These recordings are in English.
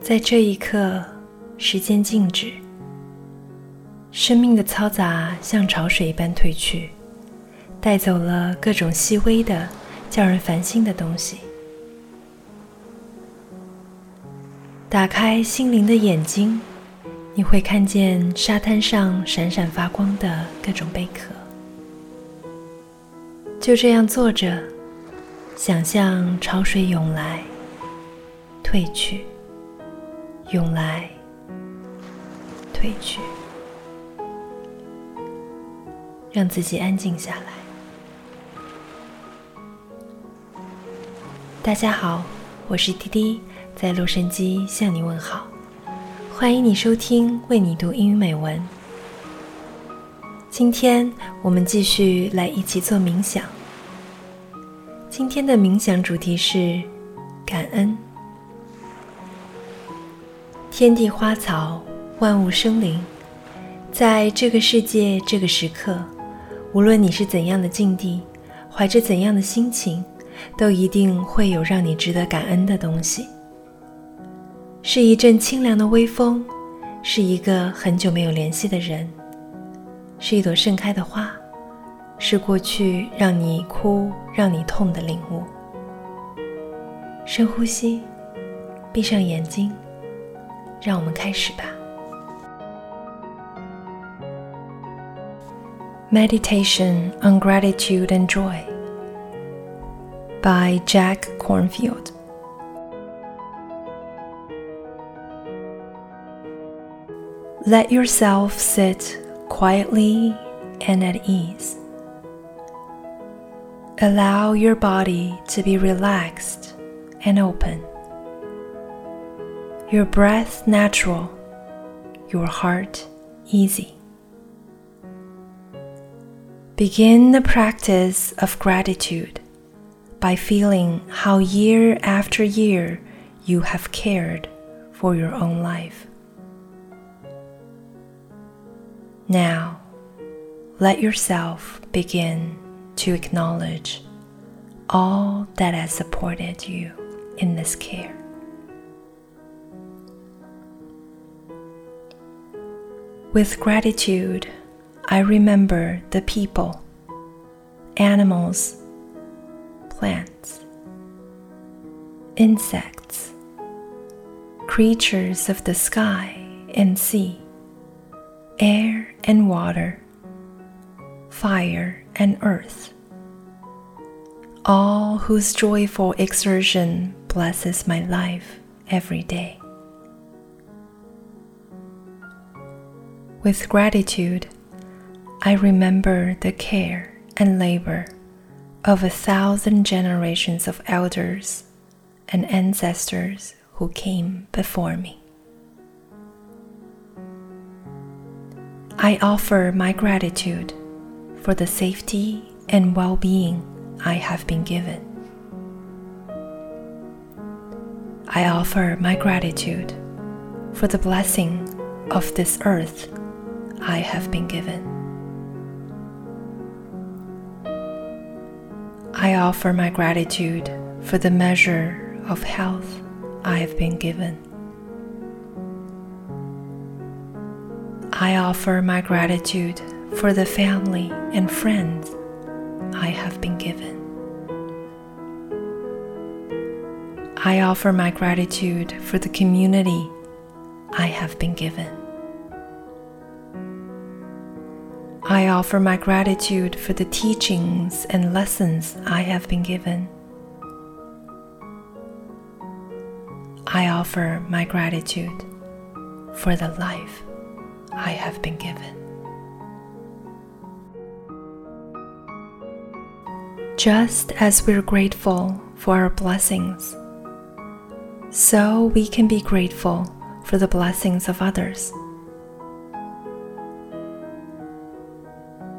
在这一刻，时间静止，生命的嘈杂像潮水一般退去，带走了各种细微的、叫人烦心的东西。打开心灵的眼睛，你会看见沙滩上闪闪发光的各种贝壳。就这样坐着，想象潮水涌来，退去。涌来，退去，让自己安静下来。大家好，我是滴滴，在洛杉矶向你问好，欢迎你收听为你读英语美文。今天我们继续来一起做冥想。今天的冥想主题是感恩。天地花草，万物生灵，在这个世界这个时刻，无论你是怎样的境地，怀着怎样的心情，都一定会有让你值得感恩的东西。是一阵清凉的微风，是一个很久没有联系的人，是一朵盛开的花，是过去让你哭、让你痛的领悟。深呼吸，闭上眼睛。让我们开始吧。Meditation on Gratitude and Joy by Jack Cornfield. Let yourself sit quietly and at ease. Allow your body to be relaxed and open your breath natural, your heart easy. Begin the practice of gratitude by feeling how year after year you have cared for your own life. Now, let yourself begin to acknowledge all that has supported you in this care. With gratitude, I remember the people, animals, plants, insects, creatures of the sky and sea, air and water, fire and earth, all whose joyful exertion blesses my life every day. With gratitude, I remember the care and labor of a thousand generations of elders and ancestors who came before me. I offer my gratitude for the safety and well being I have been given. I offer my gratitude for the blessing of this earth I have been given. I offer my gratitude for the measure of health I have been given. I offer my gratitude for the family and friends I have been given. I offer my gratitude for the community I have been given. I offer my gratitude for the teachings and lessons I have been given. I offer my gratitude for the life I have been given. Just as we're grateful for our blessings, so we can be grateful for the blessings of others.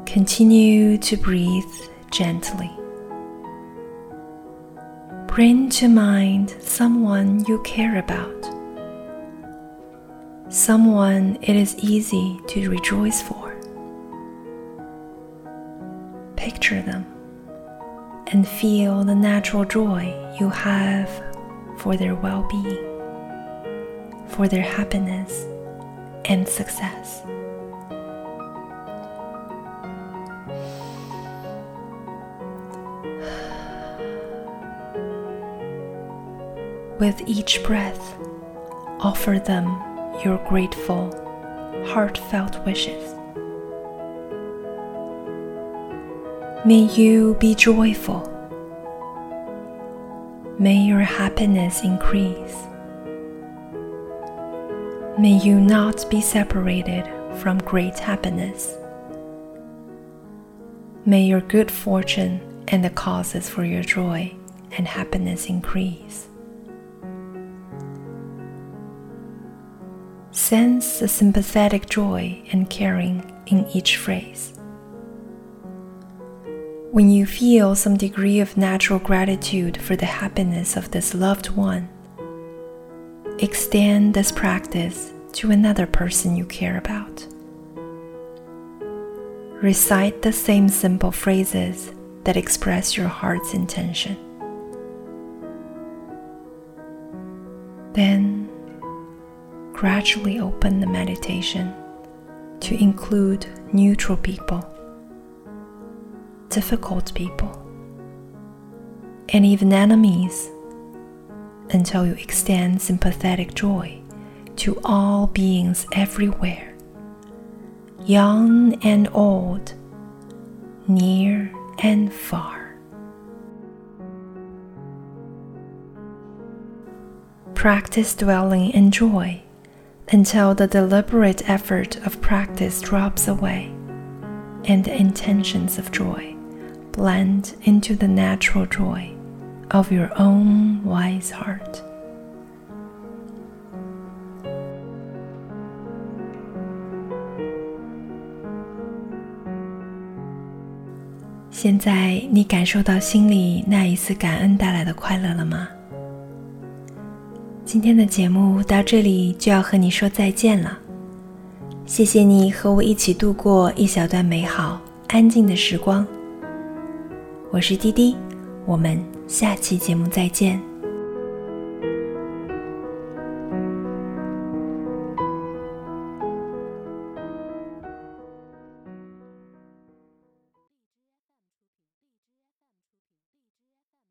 Continue to breathe gently. Bring to mind someone you care about, someone it is easy to rejoice for. Picture them and feel the natural joy you have for their well being, for their happiness and success. With each breath, offer them your grateful, heartfelt wishes. May you be joyful. May your happiness increase. May you not be separated from great happiness. May your good fortune and the causes for your joy and happiness increase. Sense the sympathetic joy and caring in each phrase. When you feel some degree of natural gratitude for the happiness of this loved one, extend this practice to another person you care about. Recite the same simple phrases that express your heart's intention. Then gradually open the meditation to include neutral people, difficult people, and even enemies until you extend sympathetic joy to all beings everywhere, young and old, near and far. Practice dwelling in joy until the deliberate effort of practice drops away and the intentions of joy blend into the natural joy of your own wise heart. 现在你感受到心里那一丝感恩带来的快乐了吗？ 今天的节目到这里就要和你说再见了，谢谢你和我一起度过一小段美好安静的时光。我是滴滴，我们下期节目再见。